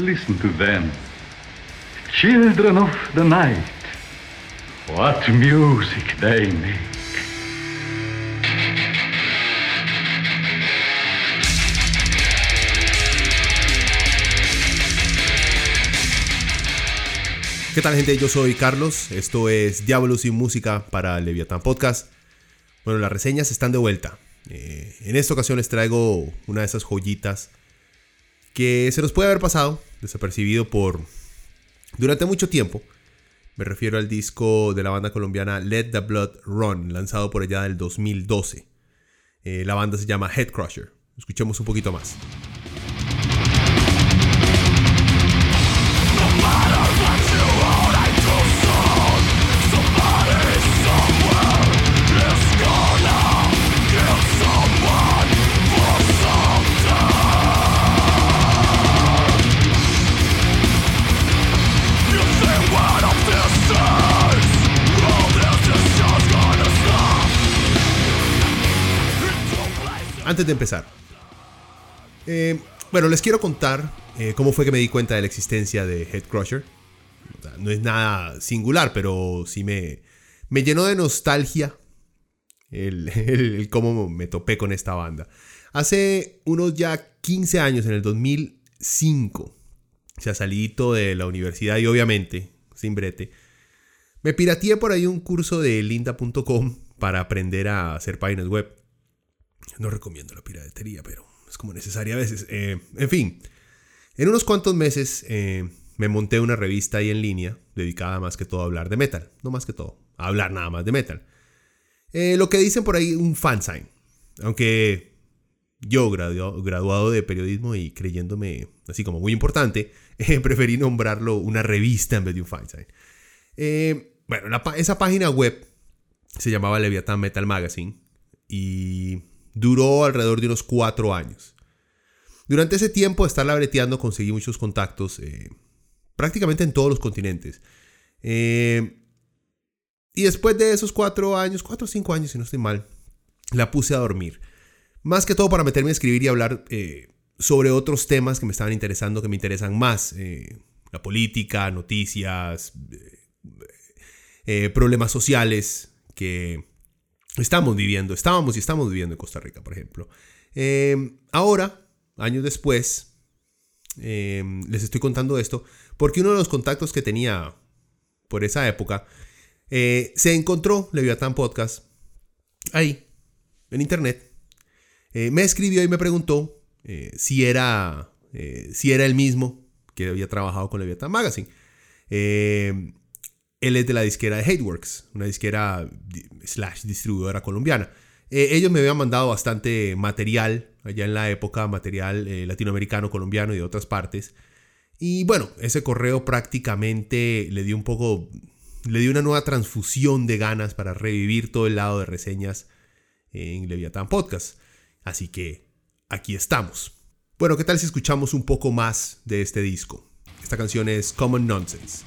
Listen to them. Children of the night. What music they make. ¿Qué tal gente? Yo soy Carlos, esto es Diablos y Música para Leviathan Podcast. Bueno, las reseñas están de vuelta. Eh, en esta ocasión les traigo una de esas joyitas que se nos puede haber pasado desapercibido por durante mucho tiempo. Me refiero al disco de la banda colombiana Let the Blood Run, lanzado por allá del 2012. Eh, la banda se llama Headcrusher. Escuchemos un poquito más. Antes de empezar. Eh, bueno, les quiero contar eh, cómo fue que me di cuenta de la existencia de Headcrusher. no es nada singular, pero sí me, me llenó de nostalgia el, cómo me topé con esta banda. Hace unos ya 15 años, en el 2005, o sea, salidito de la universidad y obviamente, sin brete, me pirateé por ahí un curso de linda.com para aprender a hacer páginas web. No recomiendo la piratería, pero es como necesaria a veces. Eh, en fin, en unos cuantos meses eh, me monté una revista ahí en línea dedicada más que todo a hablar de metal. No más que todo, a hablar nada más de metal. Eh, lo que dicen por ahí un fansign. Aunque yo, graduado, de periodismo y creyéndome así como muy importante, preferí nombrarlo una revista en vez de un fansign. bueno, esa página web se llamaba Leviathan Metal Magazine y Duró alrededor de unos cuatro años. Durante ese tiempo de estar breteando conseguí muchos contactos eh, prácticamente en todos los continentes. Eh, y después de esos cuatro años, cuatro o cinco años si no estoy mal, la puse a dormir. Más que todo para meterme a escribir y hablar eh, sobre otros temas que me estaban interesando, que me interesan más. la política, noticias, problemas sociales que estamos viviendo, estábamos y estamos viviendo en Costa Rica, por ejemplo. Eh, ahora, años después, eh, les estoy contando esto porque uno de los contactos que tenía por esa época eh, se encontró Leviathan Podcast ahí, en internet. me escribió y me preguntó si, era, si era el mismo que había trabajado con Leviathan Magazine. Él es de la disquera de Hateworks, una disquera slash distribuidora colombiana. Eh, ellos me habían mandado bastante material allá en la época, material eh, latinoamericano, colombiano y de otras partes. Y bueno, ese correo prácticamente le dio un poco, le dio una nueva transfusión de ganas para revivir todo el lado de reseñas en Leviathan Podcast. Así que aquí estamos. Bueno, ¿qué tal si escuchamos un poco más de este disco? Esta canción es Common Nonsense.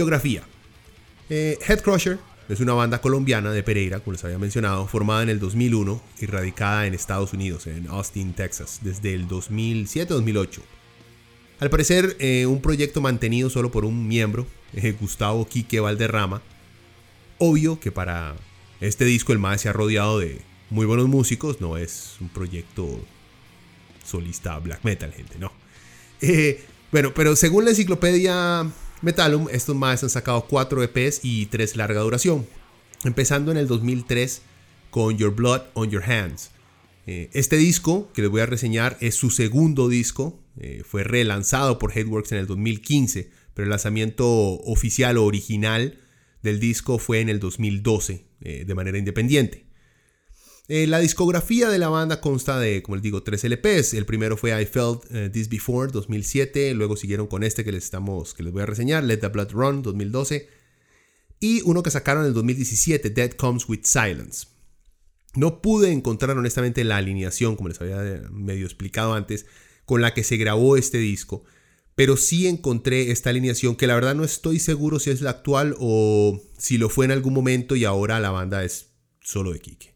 Biografía. Eh, Headcrusher es una banda colombiana de Pereira, como les había mencionado, formada en el 2001 y radicada en Estados Unidos, en Austin, Texas, desde el 2007-2008. Al parecer, eh, un proyecto mantenido solo por un miembro, eh, Gustavo Quique Valderrama. Obvio que para este disco el MAE se ha rodeado de muy buenos músicos, no es un proyecto solista black metal, gente, no. bueno, pero según la enciclopedia Metallum, estos más han sacado 4 EPs y 3 larga duración, empezando en el 2003 con Your Blood on Your Hands. Eh, este disco que les voy a reseñar es su segundo disco, eh, fue relanzado por Headworks en el 2015, pero el lanzamiento oficial o original del disco fue en el 2012 eh, de manera independiente. La discografía de la banda consta de, como les digo, tres LPs. El primero fue I Felt This Before, 2007. Luego siguieron con este que les, estamos, que les voy a reseñar, Let the Blood Run, 2012. Y uno que sacaron en el 2017, Dead Comes with Silence. No pude encontrar honestamente la alineación, como les había medio explicado antes, con la que se grabó este disco. Pero sí encontré esta alineación que la verdad no estoy seguro si es la actual o si lo fue en algún momento y ahora la banda es solo de Kike.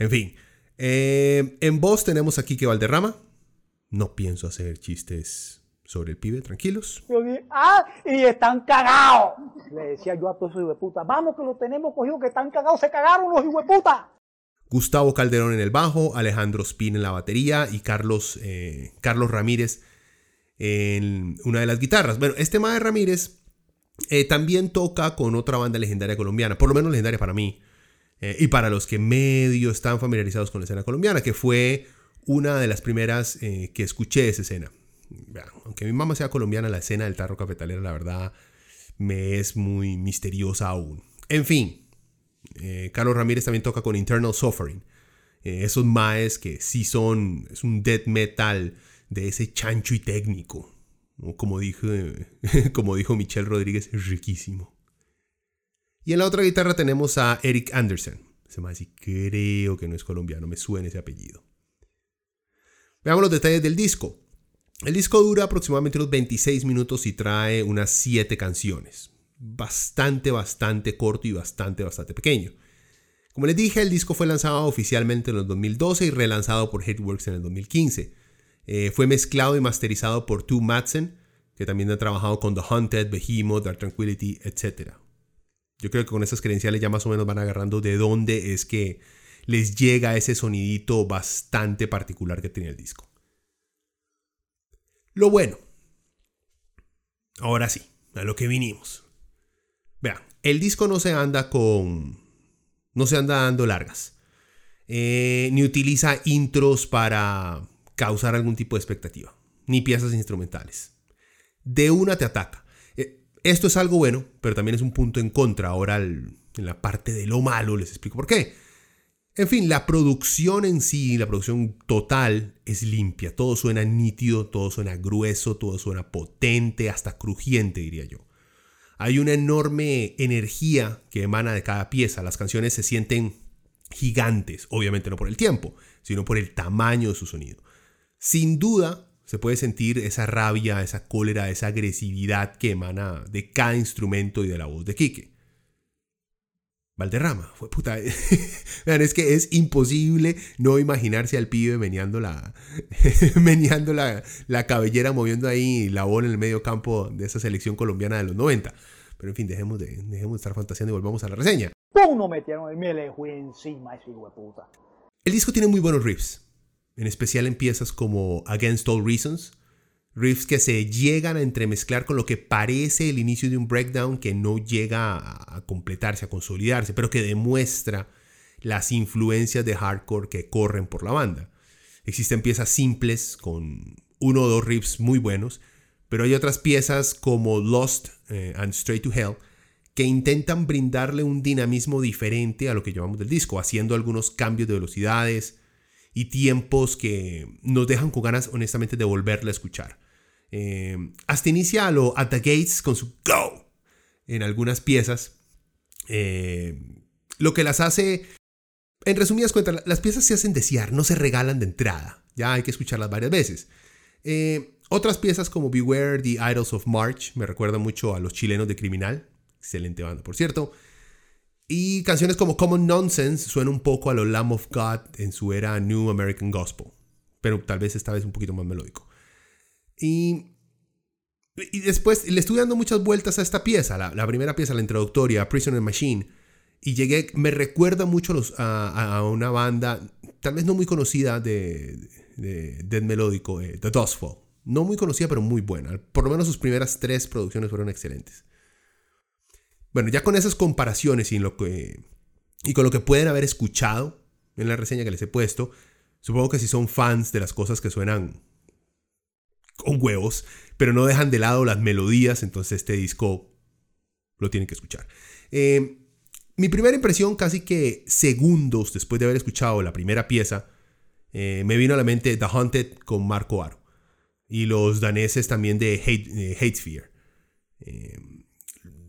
En fin, eh, en voz tenemos a Kike Valderrama. No pienso hacer chistes sobre el pibe, tranquilos. ah, y están cagados. Le decía yo a todos esos puta, vamos que lo tenemos cogido, que están cagados, se cagaron los puta. Gustavo Calderón en el bajo, Alejandro Spin en la batería y Carlos, eh, Carlos Ramírez en una de las guitarras. Bueno, este Mae Ramírez eh, también toca con otra banda legendaria colombiana, por lo menos legendaria para mí, eh, y para los que medio están familiarizados con la escena colombiana, que fue una de las primeras que escuché esa escena. Aunque mi mamá sea colombiana, la escena del tarro cafetalero, la verdad, me es muy misteriosa aún. En fin, eh, Carlos Ramírez también toca con Internal Suffering. Eh, esos maes que sí son, un death metal de ese chancho y técnico. Como dijo, como dijo Michelle Rodríguez, riquísimo. Y en la otra guitarra tenemos a Eric Anderson. Se me creo que no es colombiano, me suena ese apellido. Veamos los detalles del disco. El disco dura aproximadamente unos 26 minutos y trae unas 7 canciones bastante, bastante corto y bastante, bastante pequeño. Como les dije, el disco fue lanzado oficialmente en el 2012 y relanzado por Headworks en el 2015. Eh, fue mezclado y masterizado por Tu Madsen, que también ha trabajado con The Haunted, Behemoth, Dark Tranquility, etc. Yo creo que con esas credenciales ya más o menos van agarrando de dónde es que les llega ese sonidito bastante particular que tenía el disco. Lo bueno. Ahora sí, a lo que vinimos. Vean, el disco no se anda con. No se anda dando largas. Eh, ni utiliza intros para causar algún tipo de expectativa. Ni piezas instrumentales. De una te ataca. Esto es algo bueno, pero también es un punto en contra. Ahora, en la parte de lo malo, les explico por qué. En fin, la producción en sí, la producción total es limpia. Todo suena nítido, todo suena grueso, todo suena potente, hasta crujiente, diría yo. Hay una enorme energía que emana de cada pieza. Las canciones se sienten gigantes, obviamente no por el tiempo, sino por el tamaño de su sonido. Sin duda, se puede sentir esa rabia, esa cólera, esa agresividad que emana de cada instrumento y de la voz de Quique. Valderrama, fue puta. es que es imposible no imaginarse al pibe meneando la, meneando la, la, cabellera, moviendo ahí la bola en el medio campo de esa selección colombiana de los 90. Pero en fin, dejemos de, dejemos de estar fantaseando y volvamos a la reseña. ¿Cómo metieron el encima ese hijo de puta? El disco tiene muy buenos riffs, en especial en piezas como Against All Reasons, riffs que se llegan a entremezclar con lo que parece el inicio de un breakdown que no llega a, completarse, a consolidarse, pero que demuestra las influencias de hardcore que corren por la banda. Existen piezas simples con uno o dos riffs muy buenos, pero hay otras piezas como Lost eh, and Straight to Hell que intentan brindarle un dinamismo diferente a lo que llevamos del disco, haciendo algunos cambios de velocidades, y tiempos que nos dejan con ganas, honestamente, de volverla a escuchar. Eh, hasta inicia a lo At the Gates con su Go en algunas piezas. Eh, lo que las hace, en resumidas cuentas, las piezas se hacen desear, no se regalan de entrada. Ya hay que escucharlas varias veces. Eh, otras piezas como Beware the Idols of March me recuerdan mucho a los chilenos de Criminal. Excelente banda, por cierto. Y canciones como Common Nonsense suenan un poco a lo Lamb of God en su era New American Gospel, pero tal vez esta vez un poquito más melódico. Y, y después le estuve dando muchas vueltas a esta pieza, la, primera pieza, la introductoria, Prisoner Machine, y llegué, me recuerda mucho a, una banda, tal vez no muy conocida de, de melódico, eh, The Dustfall. No muy conocida, pero muy buena. Por lo menos sus primeras tres producciones fueron excelentes. Bueno, ya con esas comparaciones y, lo que, y con lo que pueden haber escuchado en la reseña que les he puesto, supongo que si son fans de las cosas que suenan con huevos, pero no dejan de lado las melodías, entonces este disco lo tienen que escuchar. Eh, mi primera impresión, casi que segundos después de haber escuchado la primera pieza, eh, me vino a la mente The Haunted con Marco Aro y los daneses también de Hate, Sphere.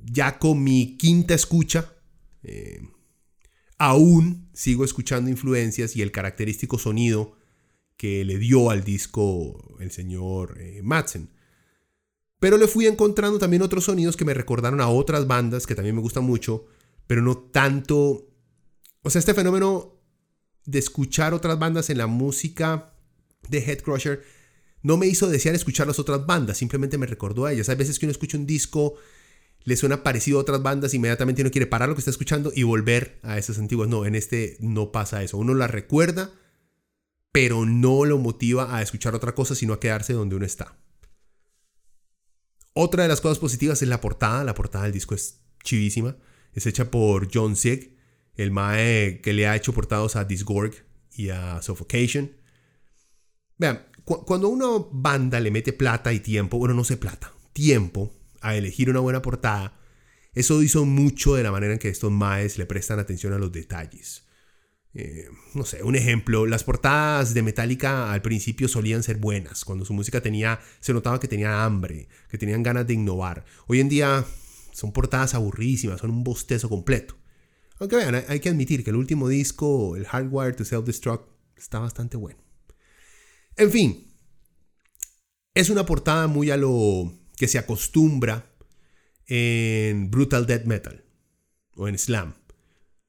Eh, ya con mi quinta escucha, aún sigo escuchando influencias y el característico sonido que le dio al disco el señor eh, Madsen. Pero le fui encontrando también otros sonidos que me recordaron a otras bandas que también me gustan mucho, pero no tanto... O sea, este fenómeno de escuchar otras bandas en la música de Headcrusher no me hizo desear escuchar las otras bandas, simplemente me recordó a ellas. Hay veces que uno escucha un disco, le suena parecido a otras bandas, inmediatamente uno quiere parar lo que está escuchando y volver a esas antiguas. No, en este no pasa eso. Uno la recuerda pero no lo motiva a escuchar otra cosa, sino a quedarse donde uno está. Otra de las cosas positivas es la portada. La portada del disco es chivísima. Es hecha por John Sieg, el mae que le ha hecho portados a Disgorg y a Suffocation. Vean, cuando una banda le mete plata y tiempo, bueno, no sé plata, tiempo a elegir una buena portada, eso hizo mucho de la manera en que estos maes le prestan atención a los detalles. Eh, no sé, un ejemplo, las portadas de Metallica al principio solían ser buenas, cuando su música tenía, se notaba que tenía hambre, que tenían ganas de innovar. Hoy en día son portadas aburrísimas, son un bostezo completo. Aunque vean, hay que admitir que el último disco, el Hardwire to Self-Destruct, está bastante bueno. En fin, es una portada muy a lo que se acostumbra en Brutal Death Metal o en Slam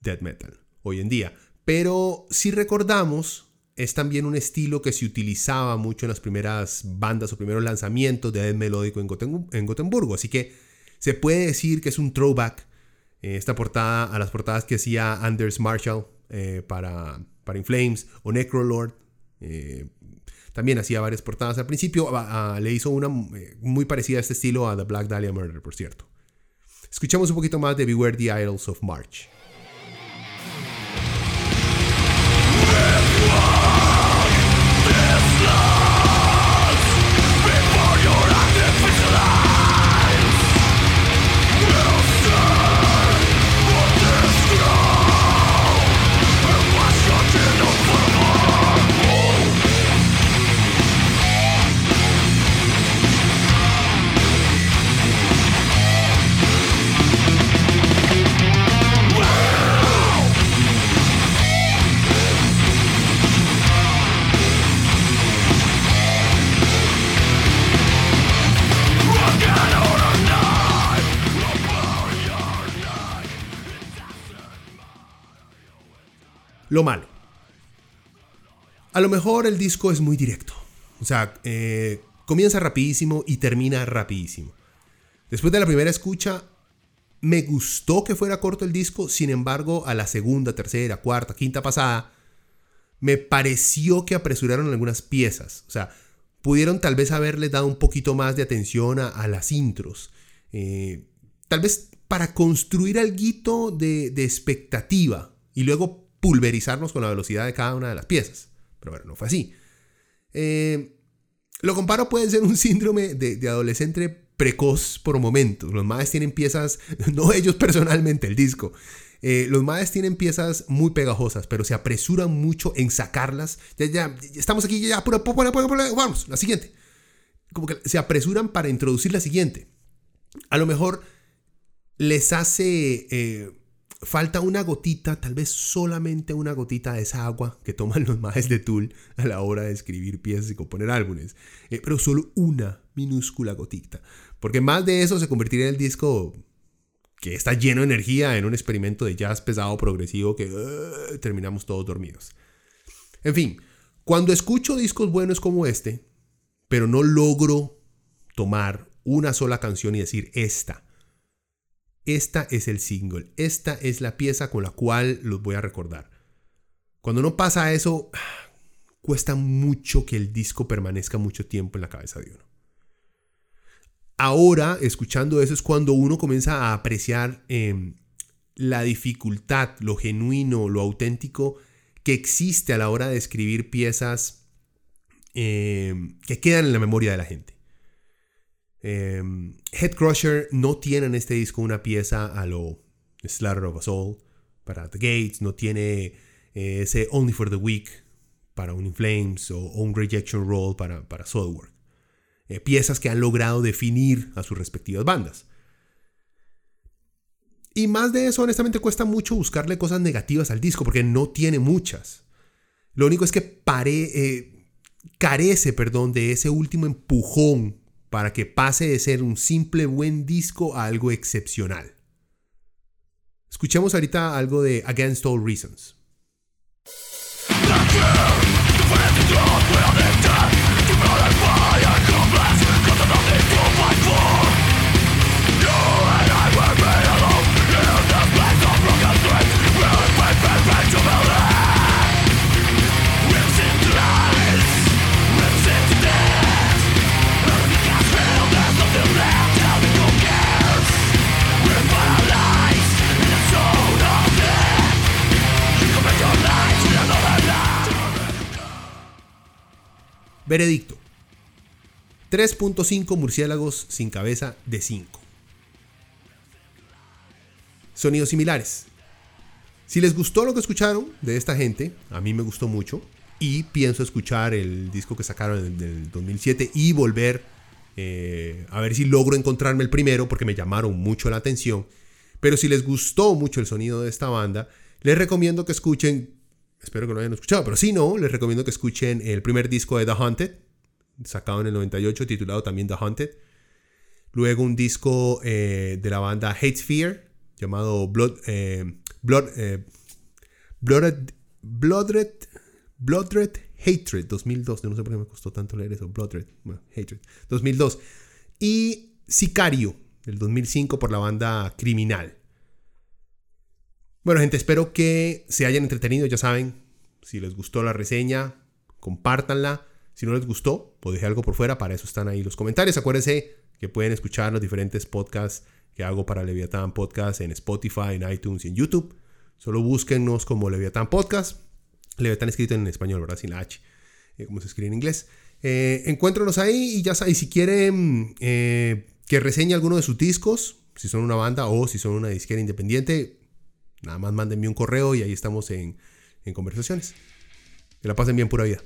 Death Metal hoy en día. Pero si recordamos, es también un estilo que se utilizaba mucho en las primeras bandas o primeros lanzamientos de death melódico en, Gotemburgo. Así que se puede decir que es un throwback eh, esta portada a las portadas que hacía Anders Marshall eh, para, para Inflames o Necrolord. Eh, también hacía varias portadas al principio. le hizo una muy parecida a este estilo a The Black Dahlia Murder, por cierto. Escuchamos un poquito más de Beware the Idols of March. Lo malo. A lo mejor el disco es muy directo. O sea, eh, comienza rapidísimo y termina rapidísimo. Después de la primera escucha, me gustó que fuera corto el disco. Sin embargo, a la segunda, tercera, cuarta, quinta pasada, me pareció que apresuraron algunas piezas. O sea, pudieron tal vez haberle dado un poquito más de atención a, las intros. Eh, tal vez para construir algo de, de expectativa y luego pulverizarnos con la velocidad de cada una de las piezas. Pero bueno, no fue así. Eh, lo comparo puede ser un síndrome de, adolescente precoz por momentos. Los maes tienen piezas, no ellos personalmente, el disco. Eh, los maes tienen piezas muy pegajosas, pero se apresuran mucho en sacarlas. Ya, ya, estamos aquí, ya, pura, vamos, la siguiente. Como que se apresuran para introducir la siguiente. A lo mejor les hace eh, falta una gotita, tal vez solamente una gotita de esa agua que toman los majes de Tool a la hora de escribir piezas y componer álbumes. Eh, pero solo una minúscula gotita. Porque más de eso se convertiría en el disco que está lleno de energía en un experimento de jazz pesado progresivo que uh, terminamos todos dormidos. En fin, cuando escucho discos buenos como este, pero no logro tomar una sola canción y decir esta esta es el single, esta es la pieza con la cual los voy a recordar. Cuando no pasa eso, cuesta mucho que el disco permanezca mucho tiempo en la cabeza de uno. Ahora, escuchando eso, es cuando uno comienza a apreciar em, la dificultad, lo genuino, lo auténtico que existe a la hora de escribir piezas em, que quedan en la memoria de la gente. Em, Head Crusher no tiene en este disco una pieza a lo Slaughter of a Soul para The Gates, no tiene eh, ese Only for the Weak para un Flames o, un Rejection Roll para, para Soilwork. Eh, piezas que han logrado definir a sus respectivas bandas. Y más de eso, honestamente, cuesta mucho buscarle cosas negativas al disco, porque no tiene muchas. Lo único es que eh, carece perdón, de ese último empujón para que pase de ser un simple buen disco a algo excepcional. Escuchemos ahorita algo de Against All Reasons. Veredicto. 3.5 murciélagos sin cabeza de 5. Sonidos similares. Si les gustó lo que escucharon de esta gente, a mí me gustó mucho y pienso escuchar el disco que sacaron en el 2007 y volver eh, a ver si logro encontrarme el primero porque me llamaron mucho la atención. Pero si les gustó mucho el sonido de esta banda, les recomiendo que escuchen Espero que lo hayan escuchado, pero si no, les recomiendo que escuchen el primer disco de The Haunted, sacado en el 98, titulado también The Haunted. Luego un disco eh, de la banda Hate Fear, llamado Blood, eh, Blood, eh, Bloodred, Bloodred, Hatred 2002. no sé por qué me costó tanto leer eso. Bloodred, Hatred 2002. Y Sicario del 2005 por la banda Criminal. Bueno, gente, espero que se hayan entretenido. Ya saben, si les gustó la reseña, compártanla. Si no les gustó, pues deje algo por fuera. Para eso están ahí los comentarios. Acuérdense que pueden escuchar los diferentes podcasts que hago para Leviathan Podcast en Spotify, en iTunes y en YouTube. Solo búsquennos como Leviathan Podcast. Leviathan escrito en español, ¿verdad? Sin la H, eh, como se escribe en inglés. Eh, ahí y ya saben, si quieren eh, que reseñe alguno de sus discos, si son una banda o si son una disquera independiente, Nada más mándenme un correo y ahí estamos en, en conversaciones. Que la pasen bien pura vida.